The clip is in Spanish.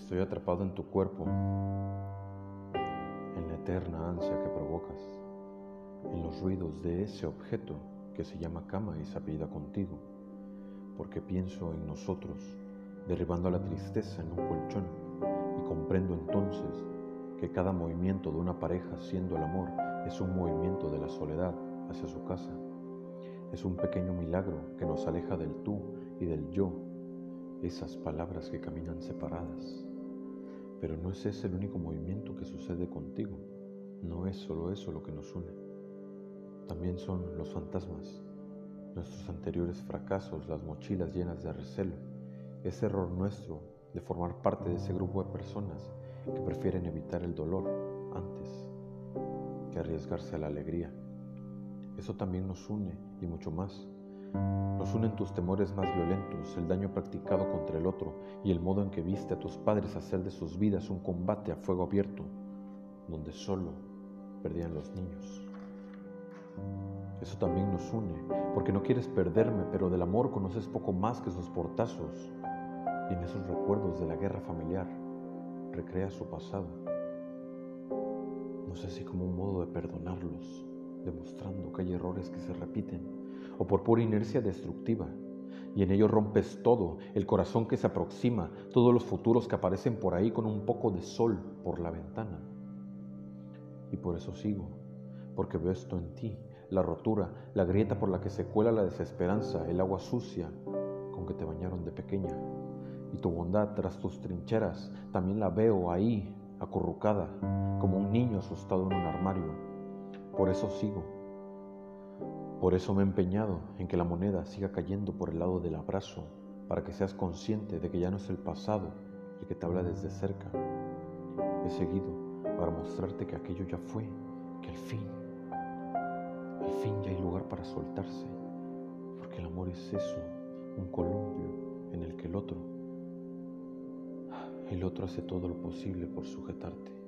Estoy atrapado en tu cuerpo, en la eterna ansia que provocas, en los ruidos de ese objeto que se llama cama y se apellida contigo, porque pienso en nosotros, derribando la tristeza en un colchón, y comprendo entonces que cada movimiento de una pareja siendo el amor es un movimiento de la soledad hacia su casa. Es un pequeño milagro que nos aleja del tú y del yo esas palabras que caminan separadas. Pero no es ese el único movimiento que sucede contigo. No es solo eso lo que nos une. También son los fantasmas, nuestros anteriores fracasos, las mochilas llenas de recelo, ese error nuestro de formar parte de ese grupo de personas que prefieren evitar el dolor antes que arriesgarse a la alegría. Eso también nos une y mucho más nos unen tus temores más violentos, el daño practicado contra el otro y el modo en que viste a tus padres hacer de sus vidas un combate a fuego abierto, donde solo perdían los niños. Eso también nos une, porque no quieres perderme, pero del amor conoces poco más que sus portazos. Y en esos recuerdos de la guerra familiar recrea su pasado. No sé si como un modo de perdonarlos, demostrando que hay errores que se repiten o por pura inercia destructiva. Y en ello rompes todo, el corazón que se aproxima, todos los futuros que aparecen por ahí con un poco de sol por la ventana. Y por eso sigo, porque veo esto en ti, la rotura, la grieta por la que se cuela la desesperanza, el agua sucia con que te bañaron de pequeña. Y tu bondad tras tus trincheras también la veo ahí, acurrucada, como un niño asustado en un armario. Por eso sigo, por eso me he empeñado en que la moneda siga cayendo por el lado del abrazo, para que seas consciente de que ya no es el pasado el que te habla desde cerca. He seguido para mostrarte que aquello ya fue, que al fin, al fin ya hay lugar para soltarse, porque el amor es eso, un columpio en el que el otro, el otro hace todo lo posible por sujetarte.